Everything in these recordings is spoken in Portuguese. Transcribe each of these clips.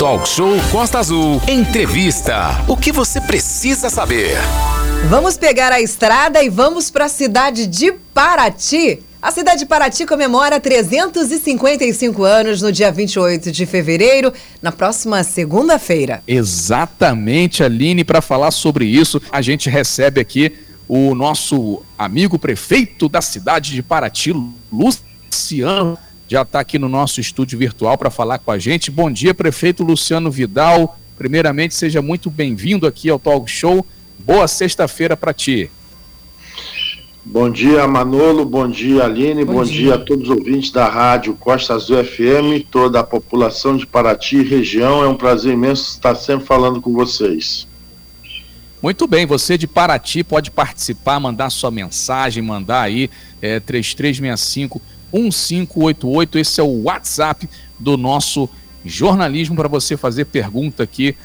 Talk Show Costa Azul. Entrevista. O que você precisa saber? Vamos pegar a estrada e vamos para a cidade de Paraty. A cidade de Paraty comemora 355 anos no dia 28 de fevereiro, na próxima segunda-feira. Exatamente, Aline, para falar sobre isso, a gente recebe aqui o nosso amigo prefeito da cidade de Paraty, Luciano já está aqui no nosso estúdio virtual para falar com a gente. Bom dia, prefeito Luciano Vidal. Primeiramente, seja muito bem-vindo aqui ao Talk Show. Boa sexta-feira para ti. Bom dia, Manolo. Bom dia, Aline. Bom, Bom dia. dia. a todos os ouvintes da rádio Costa Azul FM, toda a população de Paraty e região. É um prazer imenso estar sempre falando com vocês. Muito bem, você de Paraty pode participar, mandar sua mensagem, mandar aí é, 3365 1588. Esse é o WhatsApp do nosso jornalismo para você fazer pergunta aqui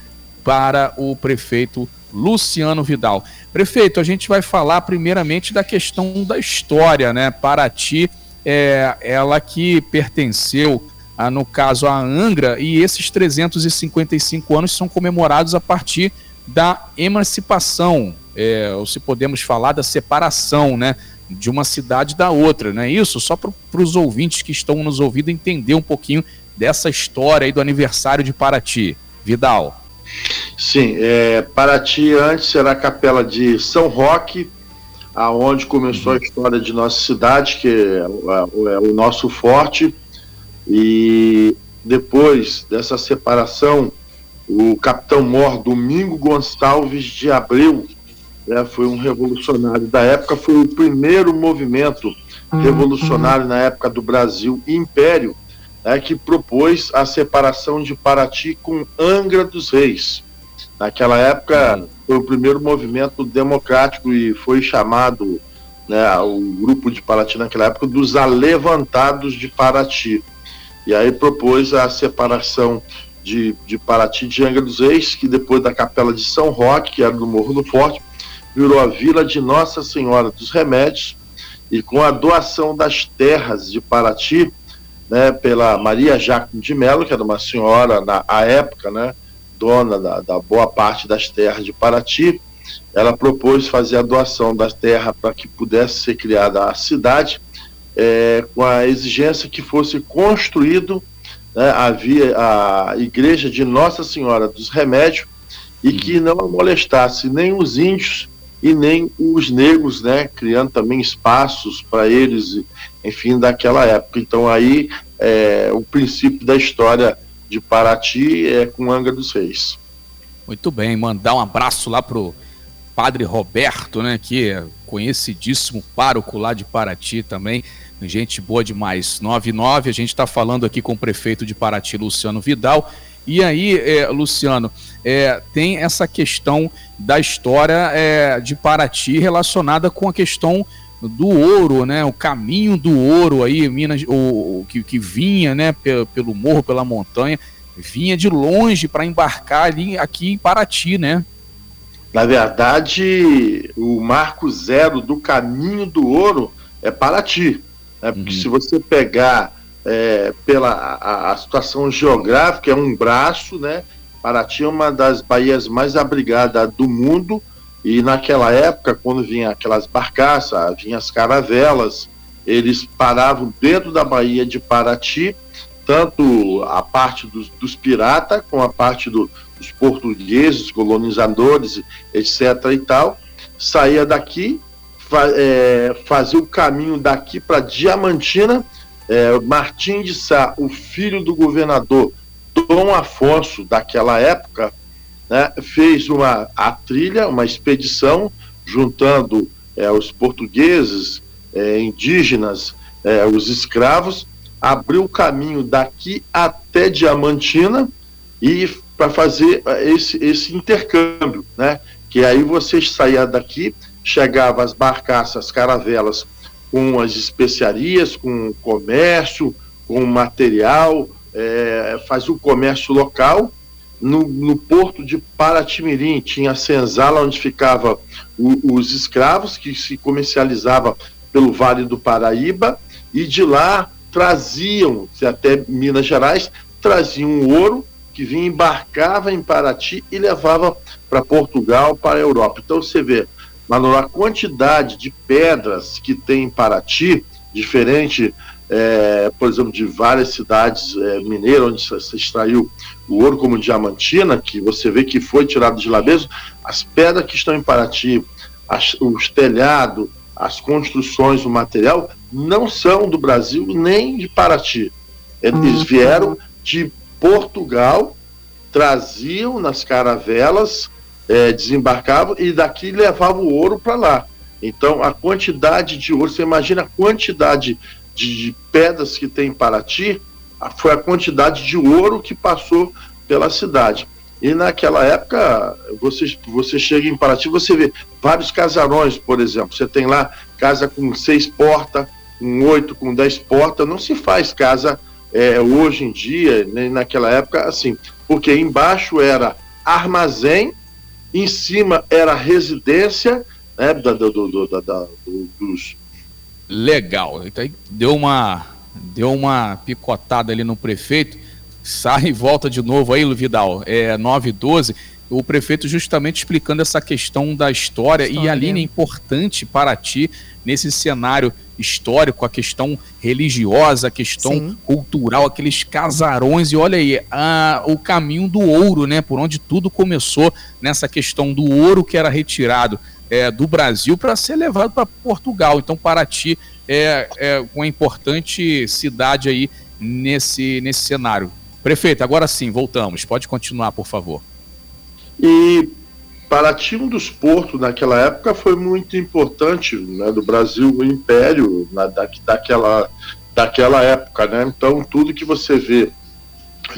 para o prefeito Luciano Vidal. Prefeito, a gente vai falar primeiramente da questão da história, né? Paraty, é, ela que pertenceu, a, no caso, a Angra, e esses 355 anos são comemorados a partir da emancipação, é, ou se podemos falar da separação, né? De uma cidade da outra, não é isso? Só para os ouvintes que estão nos ouvindo entender um pouquinho dessa história aí do aniversário de Paraty. Vidal. Sim, é, Paraty antes era a capela de São Roque, aonde começou a história de nossa cidade, que é, é, é o nosso forte, e depois dessa separação, o capitão mor Domingo Gonçalves de Abreu né, foi um revolucionário da época, foi o primeiro movimento uhum. revolucionário na época do Brasil Império, né, que propôs a separação de Paraty com Angra dos Reis. Naquela época foi o primeiro movimento democrático e foi chamado né, o grupo de Paraty naquela época dos Alevantados de Paraty. E aí propôs a separação de, de Paraty de Angra dos Reis, que depois da Capela de São Roque, que era do Morro do Forte, virou a Vila de Nossa Senhora dos Remédios e com a doação das terras de Paraty, né, pela Maria Jacob de Mello, que era uma senhora na à época, né, dona da, da boa parte das terras de Paraty, ela propôs fazer a doação das terras para que pudesse ser criada a cidade, é, com a exigência que fosse construído né, havia a igreja de Nossa Senhora dos Remédios e que não molestasse nem os índios e nem os negros, né, criando também espaços para eles, enfim, daquela época. Então aí é, o princípio da história de Paraty é com Angra dos Reis. Muito bem, mandar um abraço lá pro Padre Roberto, né, que é conhecidíssimo pároco lá de Paraty também, gente boa demais. 99, a gente está falando aqui com o prefeito de Paraty, Luciano Vidal, e aí, é, Luciano, é, tem essa questão da história é, de Paraty relacionada com a questão do ouro, né? O caminho do ouro aí, Minas, o, o que, que vinha, né? Pelo, pelo morro, pela montanha, vinha de longe para embarcar ali aqui em Paraty, né? Na verdade, o marco zero do caminho do ouro é Paraty. Né? Porque uhum. se você pegar é, pela a, a, situação geográfica, é um braço, né? Paraty é uma das baías mais abrigadas do mundo e naquela época, quando vinha aquelas barcaças, vinham as caravelas, eles paravam dentro da baía de Paraty, tanto a parte dos, dos piratas, com a parte do, dos portugueses, colonizadores, etc. e tal, saía daqui, fa, é, fazia o caminho daqui para Diamantina, é, Martim de Sá, o filho do governador Dom Afonso daquela época, né, fez uma a trilha, uma expedição juntando é, os portugueses, é, indígenas, é, os escravos, abriu o caminho daqui até Diamantina e para fazer é, esse, esse intercâmbio, né? Que aí vocês saíam daqui, chegavam as barcaças, caravelas com as especiarias, com o comércio, com o material, é, fazia o comércio local. No, no, porto de Paratimirim tinha a senzala onde ficava o, os escravos que se comercializava pelo Vale do Paraíba e de lá traziam até Minas Gerais traziam ouro que vinha, embarcava em Paraty e levava para Portugal, para a Europa. Então você vê, Manolo, a quantidade de pedras que tem em Paraty, diferente, é, por exemplo, de várias cidades é, mineiras, onde se extraiu o ouro como diamantina, que você vê que foi tirado de lá mesmo, as pedras que estão em Paraty, as, os telhados, as construções, o material, não são do Brasil nem de Paraty. Eles uhum. vieram de Portugal, traziam nas caravelas, é, desembarcavam e daqui levavam o ouro para lá. Então, a quantidade de ouro, você imagina a quantidade de, de pedras que tem em Paraty, foi a quantidade de ouro que passou pela cidade. E naquela época, você, você chega em Paraty, você vê vários casarões, por exemplo. Você tem lá casa com seis portas, com oito, com dez portas. Não se faz casa é, hoje em dia, nem naquela época, assim. Porque embaixo era armazém, em cima era residência né, da, do, do, da, da, dos. Legal. Então deu uma, deu uma picotada ali no prefeito sai e volta de novo aí, Vidal, é 9 e 12, o prefeito justamente explicando essa questão da história, história. e a linha é importante para ti nesse cenário histórico, a questão religiosa, a questão Sim. cultural, aqueles casarões, e olha aí, a, o caminho do ouro, né, por onde tudo começou nessa questão do ouro que era retirado é, do Brasil para ser levado para Portugal. Então, Paraty é, é uma importante cidade aí nesse, nesse cenário. Prefeito, agora sim, voltamos. Pode continuar, por favor. E Paraty, um dos portos naquela época, foi muito importante né, do Brasil, o império na, da, daquela, daquela época. Né? Então, tudo que você vê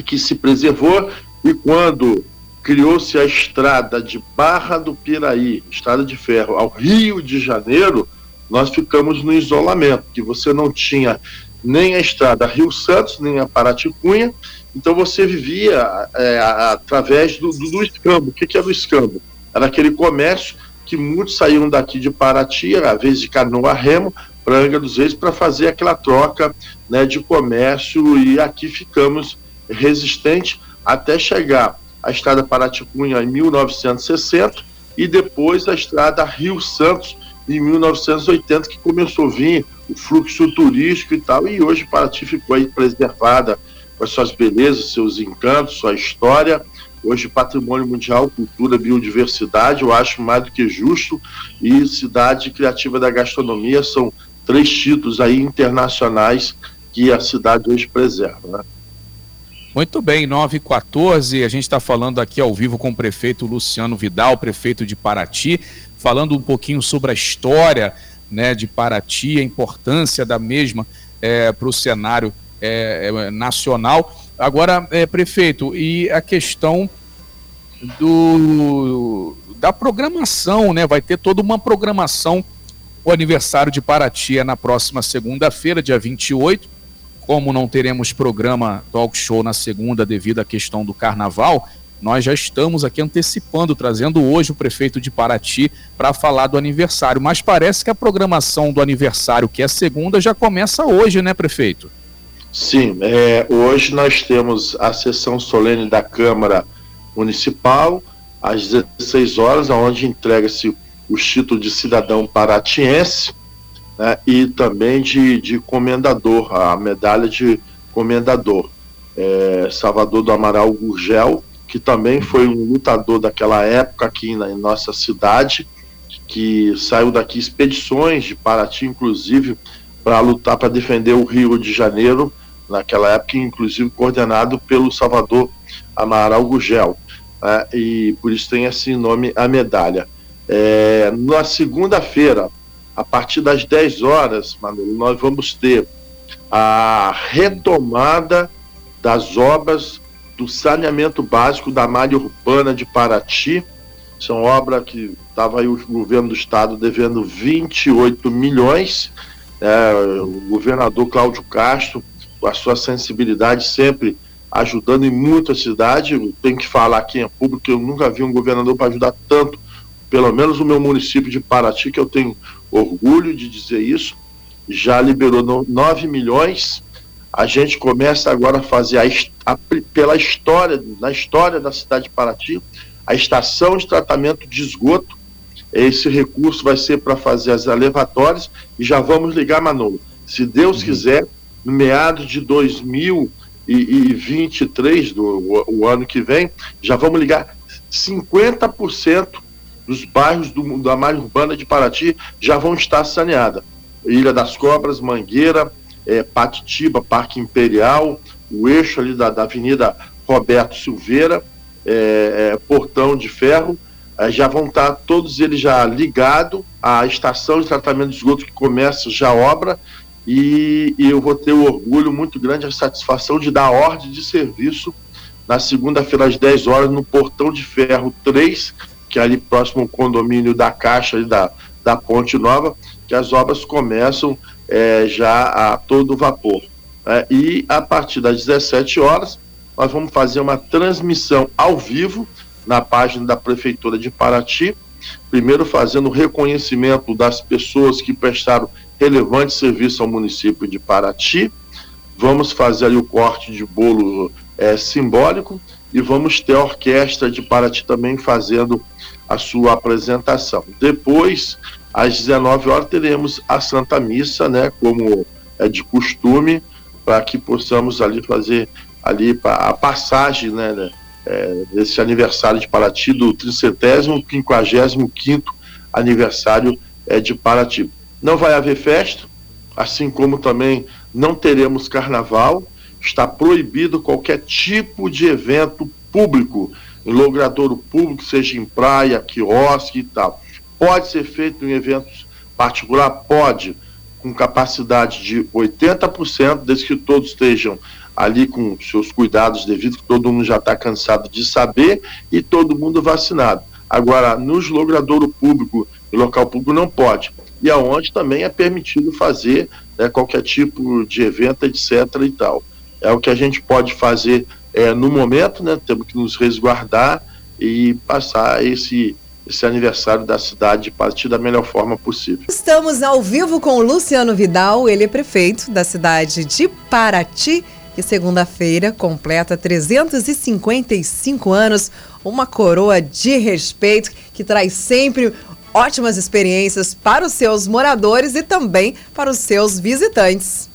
que se preservou e quando criou-se a estrada de Barra do Piraí, estrada de ferro, ao Rio de Janeiro, nós ficamos no isolamento, que você não tinha nem a estrada Rio Santos, nem a Paraticunha, então você vivia é, através do, do, do escambo. O que, que era o escambo? Era aquele comércio que muitos saíam daqui de Paraty, às vezes de canoa remo, para Angra dos Reis, para fazer aquela troca né, de comércio e aqui ficamos resistentes até chegar a estrada Paraticunha em 1960 e depois a estrada Rio Santos em 1980 que começou a vir o fluxo turístico e tal e hoje Paraty ficou aí preservada com as suas belezas, seus encantos, sua história. Hoje, patrimônio mundial, cultura, biodiversidade, eu acho mais do que justo. E cidade criativa da gastronomia são três títulos aí internacionais que a cidade hoje preserva. Né? Muito bem, 9 e 14 a gente está falando aqui ao vivo com o prefeito Luciano Vidal, prefeito de Paraty, falando um pouquinho sobre a história né, de Paraty, a importância da mesma é, para o cenário é, nacional. Agora, é, prefeito, e a questão do, da programação, né? Vai ter toda uma programação. O aniversário de Paraty é na próxima segunda-feira, dia 28. Como não teremos programa talk show na segunda devido à questão do carnaval, nós já estamos aqui antecipando, trazendo hoje o prefeito de Paraty para falar do aniversário. Mas parece que a programação do aniversário, que é segunda, já começa hoje, né, prefeito? Sim, é, hoje nós temos a sessão solene da Câmara Municipal, às 16 horas, onde entrega-se o título de cidadão paratiense né, e também de, de comendador, a medalha de comendador. É, Salvador do Amaral Gurgel, que também foi um lutador daquela época aqui na, em nossa cidade, que saiu daqui expedições de Paraty, inclusive, para lutar para defender o Rio de Janeiro, naquela época, inclusive coordenado pelo Salvador Amaral Gugel. Né, e por isso tem esse nome, a medalha. É, na segunda-feira, a partir das 10 horas, Manolo, nós vamos ter a retomada das obras do saneamento básico da malha urbana de Paraty. São obras que estava aí o governo do estado devendo 28 milhões é, o governador Cláudio Castro, com a sua sensibilidade sempre ajudando em muito a cidade. Tenho que falar aqui em público que eu nunca vi um governador para ajudar tanto, pelo menos o meu município de Paraty, que eu tenho orgulho de dizer isso. Já liberou 9 milhões a gente começa agora a fazer a, a, pela história, na história da cidade de Paraty, a estação de tratamento de esgoto. Esse recurso vai ser para fazer as elevatórias e já vamos ligar, Manolo. Se Deus uhum. quiser, no meados de 2023, do o, o ano que vem, já vamos ligar 50% dos bairros do, da malha urbana de Paraty já vão estar saneadas. Ilha das Cobras, Mangueira, é, Patitiba, Parque Imperial, o eixo ali da, da Avenida Roberto Silveira, é, é, Portão de Ferro, é, já vão estar todos eles já ligados à estação de tratamento de esgoto que começa já a obra e, e, eu vou ter o orgulho muito grande, a satisfação de dar ordem de serviço na segunda-feira às 10 horas no Portão de Ferro 3, que é ali próximo ao condomínio da Caixa ali da, da Ponte Nova, que as obras começam é, já a todo vapor. É, e a partir das 17 horas, nós vamos fazer uma transmissão ao vivo na página da Prefeitura de Paraty, primeiro fazendo reconhecimento das pessoas que prestaram relevante serviço ao município de Paraty. Vamos fazer ali o corte de bolo é, simbólico e vamos ter a orquestra de Paraty também fazendo a sua apresentação. Depois às 19 horas teremos a Santa Missa, né, como é de costume, para que possamos ali fazer ali a passagem, né, né é, desse aniversário de Paraty do 350 55 aniversário é, de Paraty. Não vai haver festa, assim como também não teremos carnaval. Está proibido qualquer tipo de evento público, em logradouro público, seja em praia, quiosque e tal. Pode ser feito em eventos particular? Pode, com capacidade de 80%, desde que todos estejam ali com seus cuidados devidos, que todo mundo já está cansado de saber e todo mundo vacinado. Agora, nos logradouro público e local público não pode. E aonde também é permitido fazer né, qualquer tipo de evento, etc. e tal. É o que a gente pode fazer é, no momento, né? Temos que nos resguardar e passar esse esse aniversário da cidade partir da melhor forma possível. Estamos ao vivo com o Luciano Vidal, ele é prefeito da cidade de Paraty e segunda-feira completa 355 anos, uma coroa de respeito que traz sempre ótimas experiências para os seus moradores e também para os seus visitantes.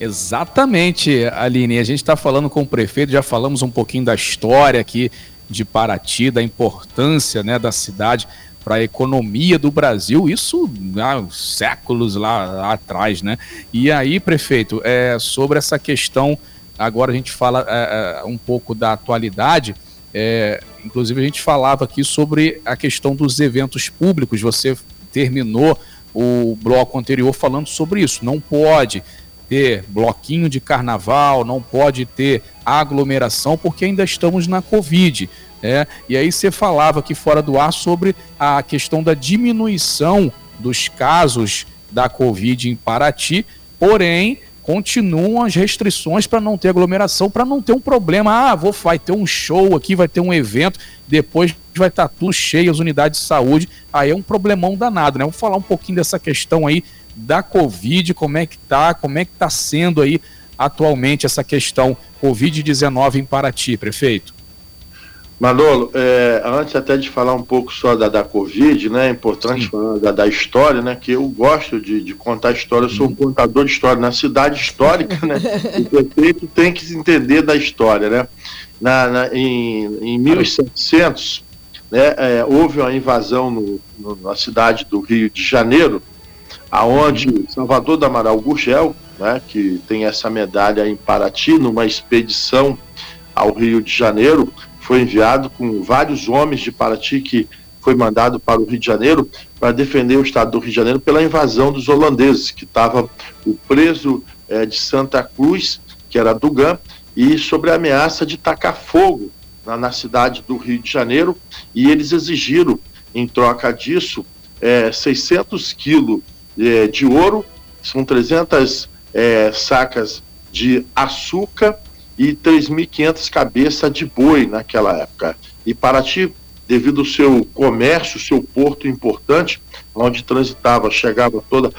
Exatamente, Aline. A gente está falando com o prefeito, já falamos um pouquinho da história aqui de Paraty, da importância né, da cidade para a economia do Brasil, isso há séculos lá, lá, atrás, né? E aí, prefeito, é, sobre essa questão, agora a gente fala é, é, um pouco da atualidade, é, inclusive a gente falava aqui sobre a questão dos eventos públicos, você terminou o bloco anterior falando sobre isso, não pode ter bloquinho de carnaval, não pode ter aglomeração, porque ainda estamos na Covid. É, e aí você falava aqui fora do ar sobre a questão da diminuição dos casos da Covid em Paraty, porém continuam as restrições para não ter aglomeração, para não ter um problema. Ah, vou, vai ter um show aqui, vai ter um evento, depois vai estar tá tudo cheio as unidades de saúde. Aí é um problemão danado, né? Vamos falar um pouquinho dessa questão aí da Covid, como é que tá, como é que tá sendo aí atualmente essa questão Covid-19 em Paraty, prefeito? Manolo, é, antes até de falar um pouco só da, da Covid, né, é importante Sim. falar da, da, história, né, que eu gosto de, de contar história, eu sou um contador de história na cidade histórica, né, o prefeito tem que entender da história, né, na, na em, em 1700, né, é, houve uma invasão no, no, na cidade do Rio de Janeiro, aonde Salvador da Amaral Gurgel, né, que tem essa medalha em Paraty, numa expedição ao Rio de Janeiro, foi enviado com vários homens de Paraty que foi mandado para o Rio de Janeiro para defender o estado do Rio de Janeiro pela invasão dos holandeses, que estava o preso é, de Santa Cruz, que era Dugan, e sobre a ameaça de tacar fogo na, na cidade do Rio de Janeiro, e eles exigiram, em troca disso, é, 600 quilos é, de ouro, são 300 é, sacas de açúcar e 3.500 cabeças de boi naquela época. E Paraty devido ao seu comércio, seu porto importante, onde transitava, chegava toda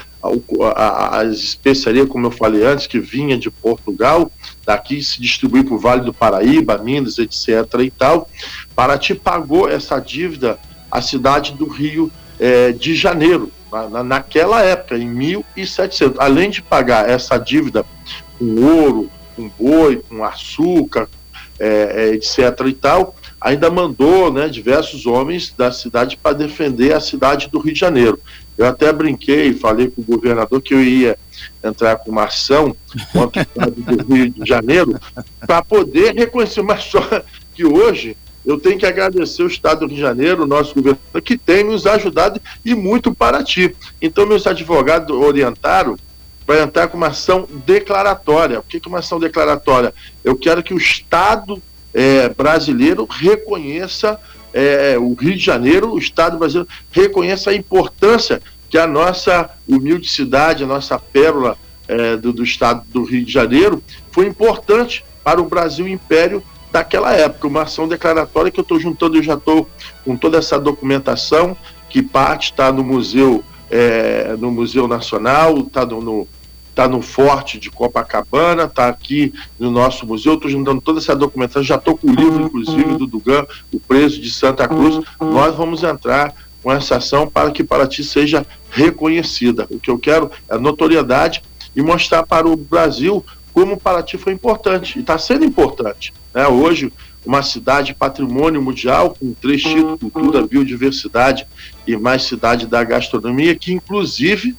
as especiarias, como eu falei antes, que vinha de Portugal, daqui se distribui para o Vale do Paraíba, Minas, etc. e tal. Paraty pagou essa dívida à cidade do Rio eh, de Janeiro, na, naquela época, em 1700. Além de pagar essa dívida com ouro, com boi, com açúcar, é, é, etc. e tal, ainda mandou né, diversos homens da cidade para defender a cidade do Rio de Janeiro. Eu até brinquei, falei com o governador que eu ia entrar com uma ação contra o estado do Rio de Janeiro para poder reconhecer, mas só que hoje eu tenho que agradecer o Estado do Rio de Janeiro, o nosso governador, que tem nos ajudado e muito para ti. Então, meus advogados orientaram para entrar com uma ação declaratória. O que é uma ação declaratória? Eu quero que o Estado é, brasileiro reconheça, é, o Rio de Janeiro, o Estado brasileiro, reconheça a importância que a nossa humilde cidade, a nossa pérola é, do, do Estado do Rio de Janeiro, foi importante para o Brasil Império daquela época. Uma ação declaratória que eu estou juntando, eu já estou com toda essa documentação, que parte está no Museu, é, no Museu Nacional, está no, no está no Forte de Copacabana, está aqui no nosso museu. Estou juntando toda essa documentação, já estou com o livro, inclusive, do Dugan, O Preso de Santa Cruz. Nós vamos entrar com essa ação para que Paraty seja reconhecida. O que eu quero é notoriedade e mostrar para o Brasil como Paraty foi importante e está sendo importante. Né? Hoje, uma cidade patrimônio mundial com três títulos, cultura, biodiversidade e mais cidade da gastronomia, que inclusive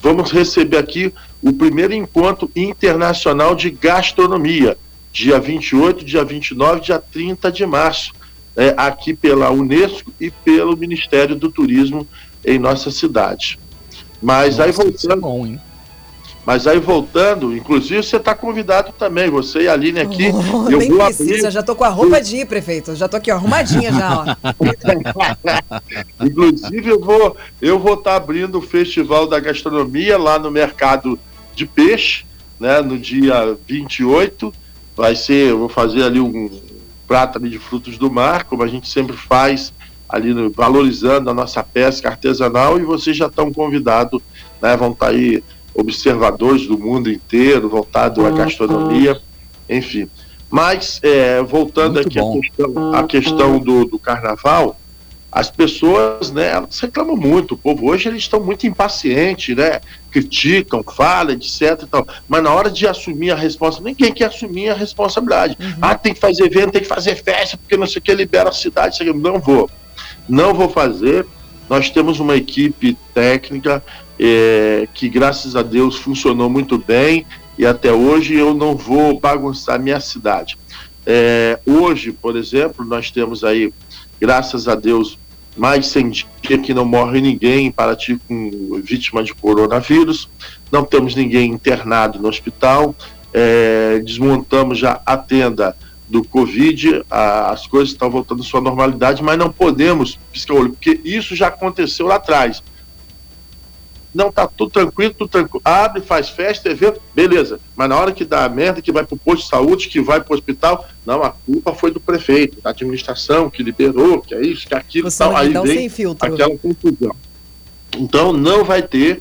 vamos receber aqui o primeiro encontro internacional de gastronomia, dia 28, dia 29, dia 30 de março, é, aqui pela Unesco e pelo Ministério do Turismo em nossa cidade. Mas Nossa, aí voltando. É bom, hein? Mas aí voltando, inclusive você está convidado também, você e a Aline aqui. Oh, eu nem vou precisa, abrir... já estou com a roupa de ir, prefeito. Já estou aqui ó, arrumadinha já, ó. inclusive eu vou eu vou estar tá abrindo o Festival da Gastronomia lá no Mercado de Peixe, né, no dia 28. Vai ser, eu vou fazer ali um prato ali de frutos do mar, como a gente sempre faz ali no, valorizando a nossa pesca artesanal e vocês já estão convidados, né, vão estar tá aí observadores do mundo inteiro, voltado à gastronomia, enfim. Mas, é, voltando Muito aqui à questão, à questão do, do, carnaval, as pessoas, né, elas reclamam muito. O povo hoje eles estão muito impacientes, né? Criticam, falam, etc. E tal. Mas na hora de assumir a responsabilidade, ninguém quer assumir a responsabilidade. Uhum. Ah, tem que fazer evento, tem que fazer festa, porque não sei o que libera a cidade. Não vou. Não vou fazer. Nós temos uma equipe técnica é, que graças a Deus funcionou muito bem e até hoje eu não vou bagunçar minha cidade. É, hoje, por exemplo, nós temos aí, graças a Deus, mais 100 dias que não morre ninguém em Paraty com vítima de coronavírus, não temos ninguém internado no hospital, é, desmontamos já a tenda do Covid, a, as coisas estão voltando à sua normalidade, mas não podemos piscar o olho, porque isso já aconteceu lá atrás não, tá tudo tranquilo, tudo tranquilo. Abre, faz festa, evento, beleza. Mas na hora que dá a merda, que vai pro posto de saúde, que vai pro hospital, não, a culpa foi do prefeito, da administração, que liberou, que é isso, que é aquilo, tal. Aí vem aquela confusão. Então não vai ter,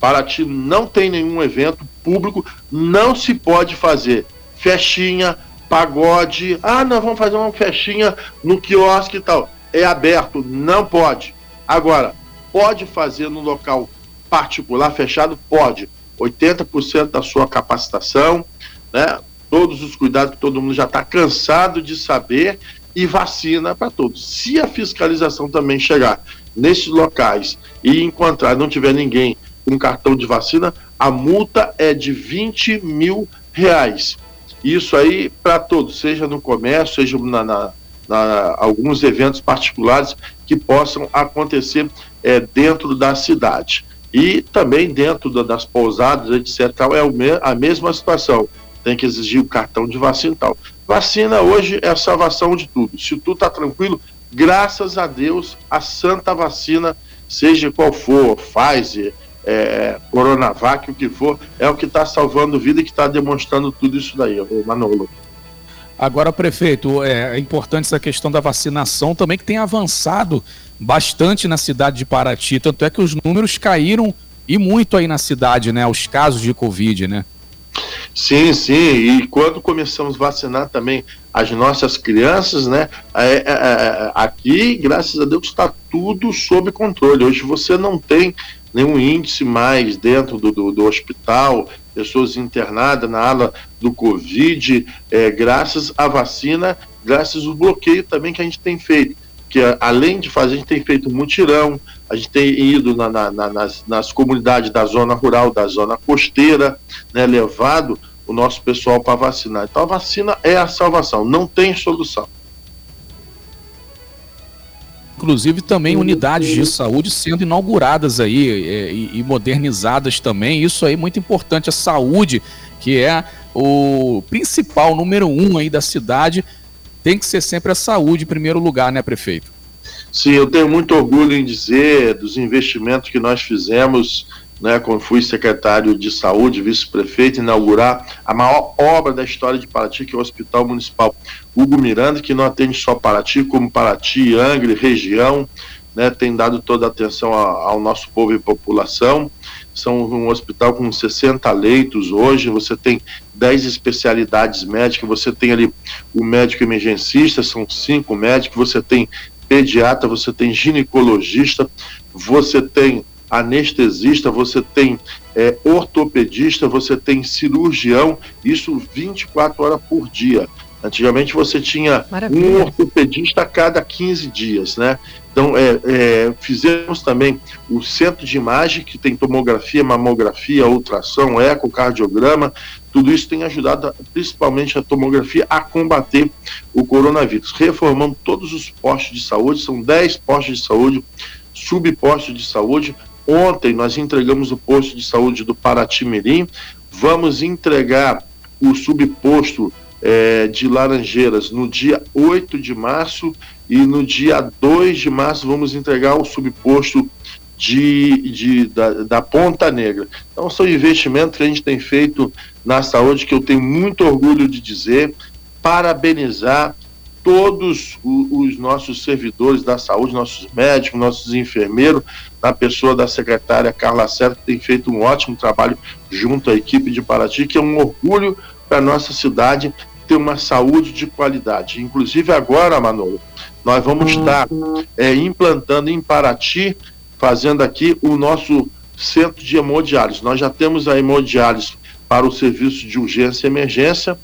Paraty não tem nenhum evento público, não se pode fazer festinha, pagode, ah, nós vamos fazer uma festinha no quiosque e tal. É aberto, não pode. Agora, pode fazer no local particular fechado pode, 80% da sua capacitação, né? Todos os cuidados que todo mundo já está cansado de saber e vacina para todos. Se a fiscalização também chegar nesses locais e encontrar, não tiver ninguém com cartão de vacina, a multa é de 20 mil reais. Isso aí para todos, seja no comércio, seja na, na, na, alguns eventos particulares que possam acontecer é, dentro da cidade. E também dentro das pousadas, etc., é a mesma situação. Tem que exigir o cartão de vacina e tal. Vacina hoje é a salvação de tudo. Se tudo está tranquilo, graças a Deus, a santa vacina, seja qual for, Pfizer, é, Coronavac, o que for, é o que está salvando vida e que está demonstrando tudo isso daí, Manolo. Agora, prefeito, é, é importante essa questão da vacinação também, que tem avançado bastante na cidade de Paraty. Tanto é que os números caíram e muito aí na cidade, né? Os casos de Covid, né? Sim, sim. E quando começamos a vacinar também as nossas crianças, né? É, é, é, aqui, graças a Deus, está tudo sob controle. Hoje você não tem nenhum índice mais dentro do, do, do hospital, pessoas internadas na ala do Covid, é, graças à vacina, graças ao bloqueio também que a gente tem feito. Que além de fazer, a gente tem feito mutirão, a gente tem ido na, na, na, nas, nas comunidades da zona rural, da zona costeira, né, levado o nosso pessoal para vacinar. Então a vacina é a salvação, não tem solução inclusive também unidades de saúde sendo inauguradas aí é, e, e, modernizadas também. Isso aí é muito importante. A saúde, que é o principal número um aí da cidade, tem que ser sempre a saúde em primeiro lugar, né, prefeito? Sim, eu tenho muito orgulho em dizer dos investimentos que nós fizemos né, quando fui secretário de saúde, vice-prefeito, inaugurar a maior obra da história de Paraty, que é o Hospital Municipal Hugo Miranda, que não atende só Paraty, como Paraty, Angra, região, né, tem dado toda a atenção ao, ao nosso povo e população. São um hospital com 60 leitos hoje, você tem 10 especialidades médicas, você tem ali o médico emergencista, são cinco médicos, você tem pediatra, você tem ginecologista, você tem anestesista, você tem é, ortopedista, você tem cirurgião, isso 24 horas por dia. Antigamente você tinha Maravilha. um ortopedista a cada 15 dias, né? Então, é, é, fizemos também o centro de imagem, que tem tomografia, mamografia, ultrassom, ecocardiograma, tudo isso tem ajudado, principalmente a tomografia, a combater o coronavírus. Reformando todos os postos de saúde, são 10 postos de saúde, subpostos de saúde, Ontem nós entregamos o posto de saúde do Paratimirim, vamos entregar o subposto é, de Laranjeiras no dia 8 de março e no dia 2 de março vamos entregar o subposto de, de, da, da Ponta Negra. Então são investimentos que a gente tem feito na saúde que eu tenho muito orgulho de dizer, parabenizar todos os nossos servidores da saúde, nossos médicos, nossos enfermeiros, na pessoa da secretária Carla Serra, que tem feito um ótimo trabalho junto à equipe de Paraty, que é um orgulho para a nossa cidade ter uma saúde de qualidade. Inclusive agora, Manolo, nós vamos estar é, implantando em Paraty, fazendo aqui o nosso centro de hemodiálise. Nós já temos a hemodiálise para o serviço de urgência e emergência,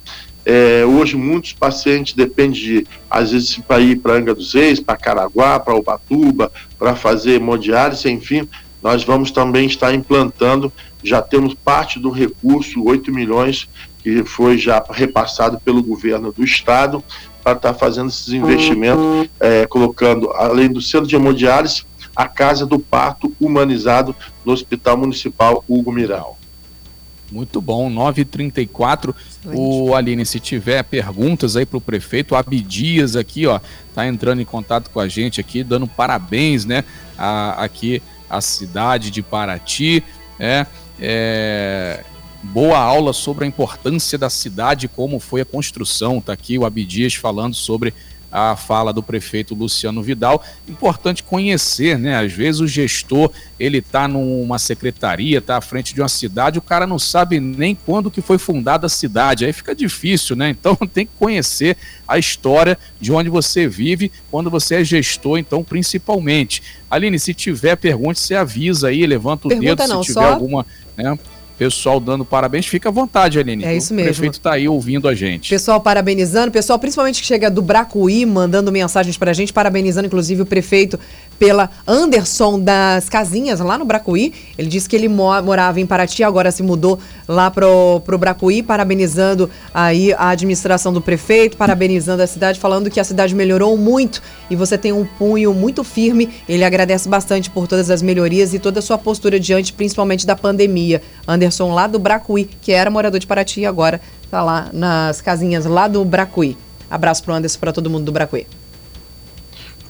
é, hoje muitos pacientes dependem de, às vezes, para ir para Angra dos Reis, para Caraguá, para Ubatuba, para fazer hemodiálise, enfim, nós vamos também estar implantando, já temos parte do recurso, 8 milhões, que foi já repassado pelo governo do estado, para estar fazendo esses investimentos, é, colocando, além do centro de hemodiálise, a Casa do Parto Humanizado no Hospital Municipal Hugo Miral. Muito bom, 9h34. O Aline, se tiver perguntas aí para o prefeito, o Abdias aqui, ó, tá entrando em contato com a gente aqui, dando parabéns, né? A, aqui a cidade de Paraty, é, é, boa aula sobre a importância da cidade, como foi a construção. Tá aqui o Abdias falando sobre a fala do prefeito Luciano Vidal. Importante conhecer, né? Às vezes o gestor, ele está numa secretaria, está à frente de uma cidade, o cara não sabe nem quando que foi fundada a cidade. Aí fica difícil, né? Então tem que conhecer a história de onde você vive quando você é gestor, então principalmente. Aline, se tiver pergunta, você avisa aí, levanta o pergunta dedo não, se tiver só... alguma, né? Pessoal dando parabéns, fica à vontade, Aline. É isso mesmo. O prefeito está aí ouvindo a gente. Pessoal parabenizando, pessoal principalmente que chega do Bracuí, mandando mensagens para a gente, parabenizando inclusive o prefeito pela Anderson das Casinhas, lá no Bracuí. Ele disse que ele morava em Paraty, agora se mudou lá pro, pro Bracuí, parabenizando aí a administração do prefeito, parabenizando a cidade, falando que a cidade melhorou muito e você tem um punho muito firme. Ele agradece bastante por todas as melhorias e toda a sua postura diante, principalmente da pandemia. Anderson lá do Bracuí, que era morador de Paraty agora está lá nas casinhas lá do Bracuí. Abraço pro Anderson, para todo mundo do Bracuí.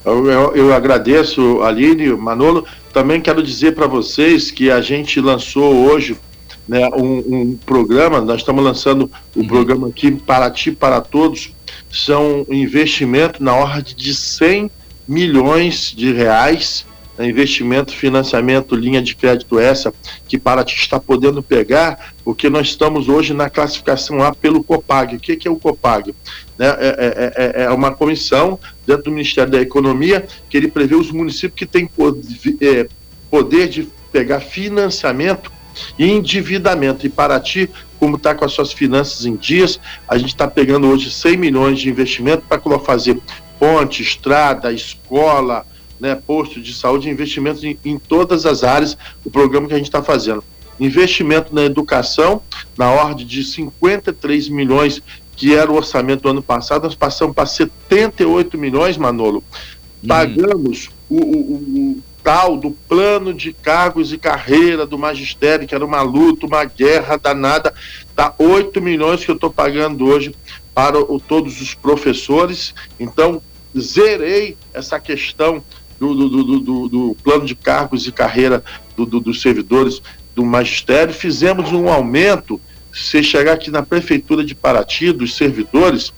Eu, eu, eu, agradeço, Aline, Manolo. Também quero dizer para vocês que a gente lançou hoje né, um, um programa, nós estamos lançando o um uhum. programa aqui Para Ti, Para Todos, são investimento na ordem de 100 milhões de reais né, investimento, financiamento, linha de crédito essa que Paraty está podendo pegar, porque nós estamos hoje na classificação A pelo COPAG. O que, que é o COPAG? Né, é, é, é, é uma comissão dentro do Ministério da Economia que ele prevê os municípios que têm poder, poder de pegar financiamento e endividamento. E Paraty, como está com as suas finanças em dias, a gente está pegando hoje 100 milhões de investimento para fazer ponte, estrada, escola, né, posto de saúde, investimentos em, em todas as áreas, o programa que a gente está fazendo. Investimento na educação, na ordem de 53 milhões, que era o orçamento do ano passado, nós passamos para 78 milhões, Manolo. Uhum. Pagamos hum. o, o, o tal do plano de cargos e carreira do magistério, que era uma luta, uma guerra danada, tá 8 milhões que eu estou pagando hoje para o, todos os professores. Então, zerei essa questão do, do, do, do plano de cargos e carreira dos servidores do magistério, fizemos um aumento. Se chegar aqui na prefeitura de Paraty, dos servidores,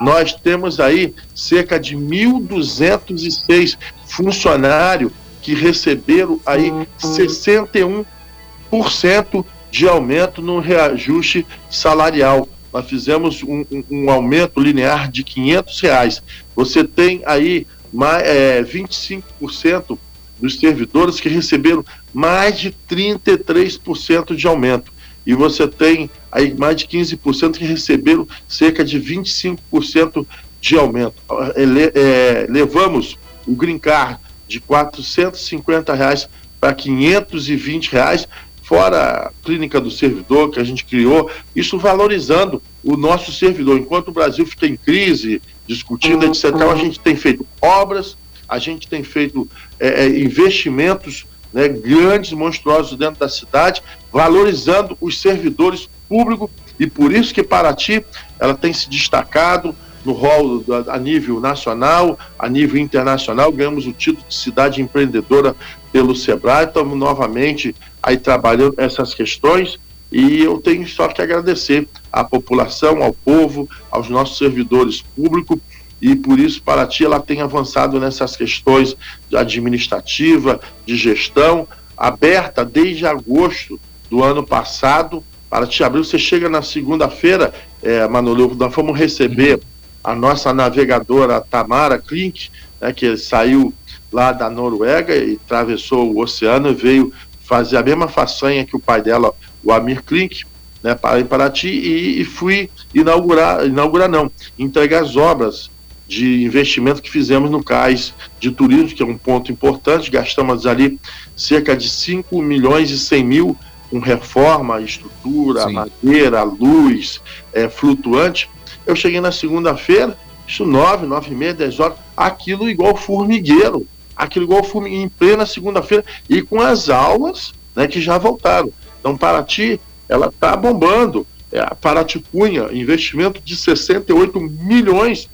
nós temos aí cerca de 1.206 funcionários que receberam aí 61% de aumento no reajuste salarial. Nós fizemos um, um, um aumento linear de 500 reais. Você tem aí mais, é, 25% dos servidores que receberam mais de 33% de aumento. E você tem aí mais de 15% que receberam cerca de 25% de aumento. É, é, levamos o Green Card de 450 reais para 520 reais, fora a clínica do servidor que a gente criou, isso valorizando o nosso servidor. Enquanto o Brasil fica em crise, discutindo, etc., a gente tem feito obras, a gente tem feito é, é, investimentos né, grandes, monstruosos dentro da cidade, valorizando os servidores públicos e por isso que Paraty ela tem se destacado no rol a nível nacional, a nível internacional, ganhamos o título de cidade empreendedora pelo Sebrae, estamos novamente aí trabalhando essas questões e eu tenho só que agradecer à população, ao povo, aos nossos servidores públicos e por isso Paraty ela tem avançado nessas questões administrativa, de gestão, aberta desde agosto do ano passado. Paraty abril, você chega na segunda-feira, é, nós vamos receber a nossa navegadora Tamara Klink, né, que saiu lá da Noruega e atravessou o oceano e veio fazer a mesma façanha que o pai dela, o Amir Klink, né, para em Paraty e, e fui inaugurar, inaugurar não, entregar as obras de investimento que fizemos no CAIS de turismo, que é um ponto importante, gastamos ali cerca de 5 milhões e 100 mil com reforma, estrutura, Sim. madeira, luz, é, flutuante. Eu cheguei na segunda-feira, isso 9, 9 e meia, 10 horas, aquilo igual formigueiro, aquilo igual formigueiro, em plena segunda-feira, e com as aulas né, que já voltaram. Então, Paraty, ela está bombando. É, a Paraty Cunha, investimento de 68 milhões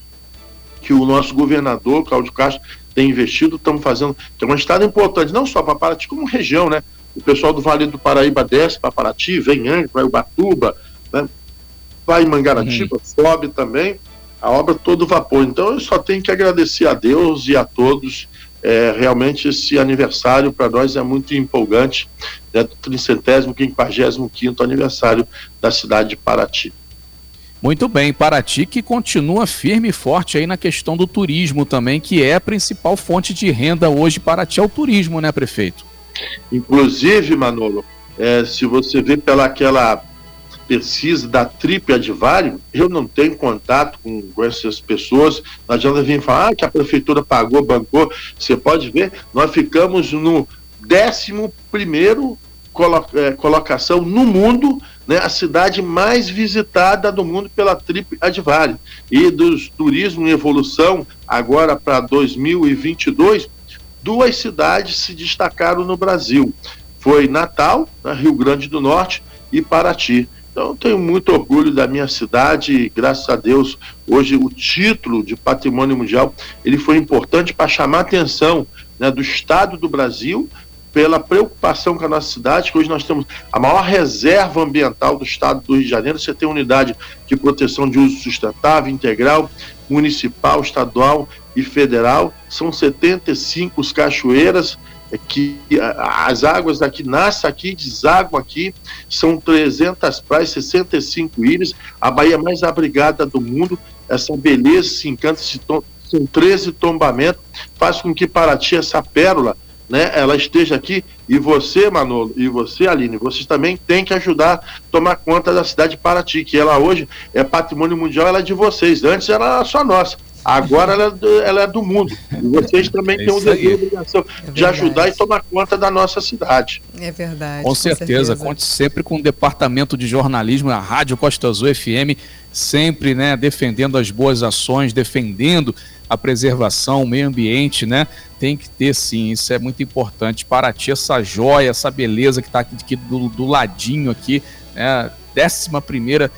que o nosso governador, Cláudio Castro, tem investido, estamos fazendo, que é uma estrada importante, não só para Paraty, como região, né? O pessoal do Vale do Paraíba desce para Paraty, vem Angra, vai Ubatuba, né? Vai em Mangaratiba, uhum. sobe também, a obra todo vapor. Então eu só tenho que agradecer a Deus e a todos. É, realmente esse aniversário para nós é muito empolgante, né, do tricentésimo, quinquagésimo quinto aniversário da cidade de Paraty. Muito bem, Paraty que continua firme e forte aí na questão do turismo também, que é a principal fonte de renda hoje Paraty é o turismo, né, prefeito? Inclusive, Manolo, é, se você vê pela aquela pesquisa da Trip Advário, eu não tenho contato com, com essas pessoas, não adianta vir falar ah, que a prefeitura pagou, bancou, você pode ver, nós ficamos no décimo primeiro colo é, colocação no mundo né, a cidade mais visitada do mundo pela Trip Advare. E dos turismo em evolução, agora para 2022, duas cidades se destacaram no Brasil. Foi Natal, né, Rio Grande do Norte, e Paraty. Então, eu tenho muito orgulho da minha cidade e, graças a Deus, hoje o título de patrimônio mundial ele foi importante para chamar a atenção né, do Estado do Brasil pela preocupação com a nossa cidade, que hoje nós temos a maior reserva ambiental do estado do Rio de Janeiro. Você tem unidade de proteção de uso sustentável, integral, municipal, estadual e federal. São 75 cachoeiras que as águas daqui nascem aqui, desaguam aqui, são 300 praias, 65 ilhas, a Bahia mais abrigada do mundo, essa beleza, esse encanto, esse tom, são 13 tombamentos, faz com que Paraty, essa pérola, né, ela esteja aqui, e você, Manolo, e você, Aline, vocês também têm que ajudar a tomar conta da cidade de Paraty, que ela hoje é patrimônio mundial, ela é de vocês, antes era só nossa. Agora ela é, do, ela é do mundo. E vocês também é têm o dever e obrigação é de ajudar e tomar conta da nossa cidade. É verdade. Com, com certeza. certeza. Conte sempre com o departamento de jornalismo, a Rádio Costa Azul FM, sempre né, defendendo as boas ações, defendendo a preservação, o meio ambiente, né? Tem que ter sim, isso é muito importante. Paraty, essa joia, essa beleza que está aqui, aqui do, do, ladinho aqui, né? Décima primeira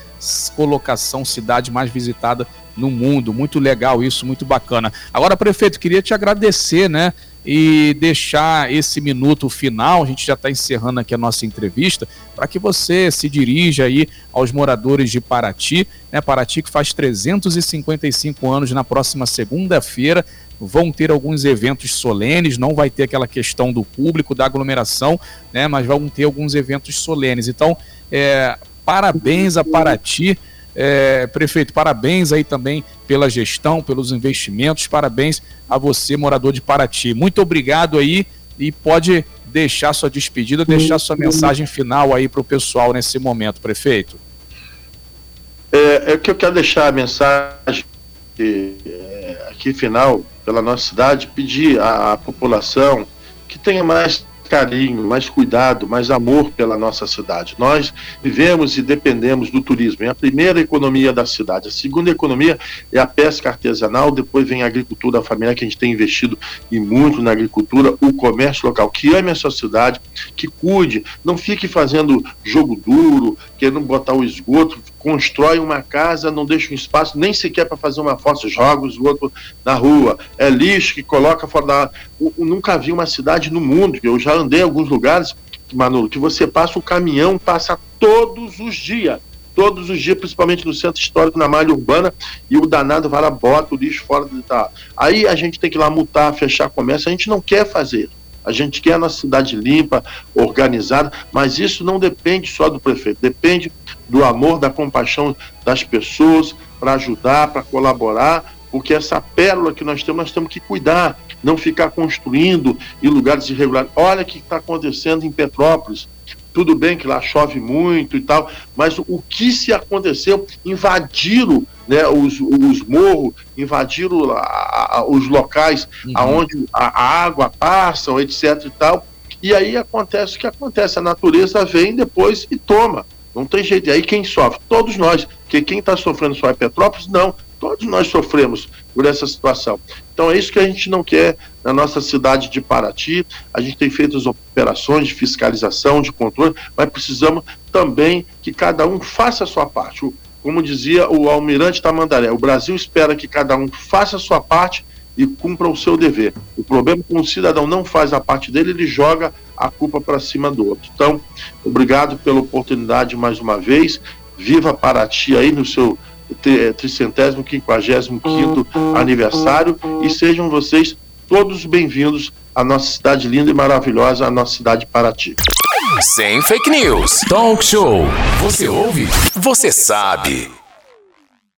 colocação, cidade mais visitada no mundo. Muito legal isso, muito bacana. Agora, prefeito, queria te agradecer, né? E deixar esse minuto final, a gente já está encerrando aqui a nossa entrevista, para que você se dirija aí aos moradores de Paraty, né? Paraty que faz 355 anos na próxima segunda-feira, vão ter alguns eventos solenes, não vai ter aquela questão do público, da aglomeração, né? Mas vão ter alguns eventos solenes. Então, é, parabéns a Paraty é, prefeito, parabéns aí também pela gestão, pelos investimentos, parabéns a você, morador de Paraty. Muito obrigado aí e pode deixar sua despedida, deixar sua mensagem final aí para o pessoal nesse momento, prefeito. É, é que eu quero deixar a mensagem é, aqui final pela nossa cidade, pedir à, à população que tenha mais carinho, mais cuidado, mais amor pela nossa cidade. Nós vivemos e dependemos do turismo. É a primeira economia da cidade. A segunda economia é a pesca artesanal, depois vem a agricultura familiar, que a gente tem investido e muito na agricultura, o comércio local, que ame a sua cidade, que cuide, não fique fazendo jogo duro, querendo botar o esgoto, constrói uma casa, não deixa um espaço nem sequer para fazer uma fossa, joga o esgoto na rua. É lixo que coloca fora da. Eu, eu nunca vi uma cidade no mundo, eu já andei em alguns lugares, Manolo, que você passa o caminhão, passa todos os dias. Todos os dias, principalmente no centro histórico, na malha urbana, e o danado vai lá, bota o lixo fora de tá. Aí a gente tem que ir lá multar, fechar comércio, a gente não quer fazer. A gente quer a nossa cidade limpa, organizada, mas isso não depende só do prefeito, depende do amor, da compaixão das pessoas para ajudar, para colaborar, porque essa pérola que nós temos, nós temos que cuidar, não ficar construindo em lugares irregulares. Olha o que está acontecendo em Petrópolis. Tudo bem que lá chove muito e tal, mas o que se aconteceu? Invadiram né, os, os morros, invadiram a, a, os locais uhum. aonde a, a água passa, etc e tal. E aí acontece o que acontece, a natureza vem depois e toma. Não tem jeito. E aí quem sofre? Todos nós. Porque quem está sofrendo só é Petrópolis? Não. Todos nós sofremos por essa situação. Então é isso que a gente não quer na nossa cidade de Paraty. A gente tem feito as operações de fiscalização, de controle, mas precisamos também que cada um faça a sua parte. Como dizia o almirante Tamandaré, o Brasil espera que cada um faça a sua parte e cumpra o seu dever. O problema é que um cidadão não faz a parte dele, ele joga a culpa para cima do outro. Então, obrigado pela oportunidade mais uma vez. Viva Paraty aí no seu tricentésimo, quinquagésimo quinto aniversário e sejam vocês todos bem-vindos à nossa cidade linda e maravilhosa, a nossa cidade Paraty. Sem fake news. Talk show. Você ouve? Você sabe.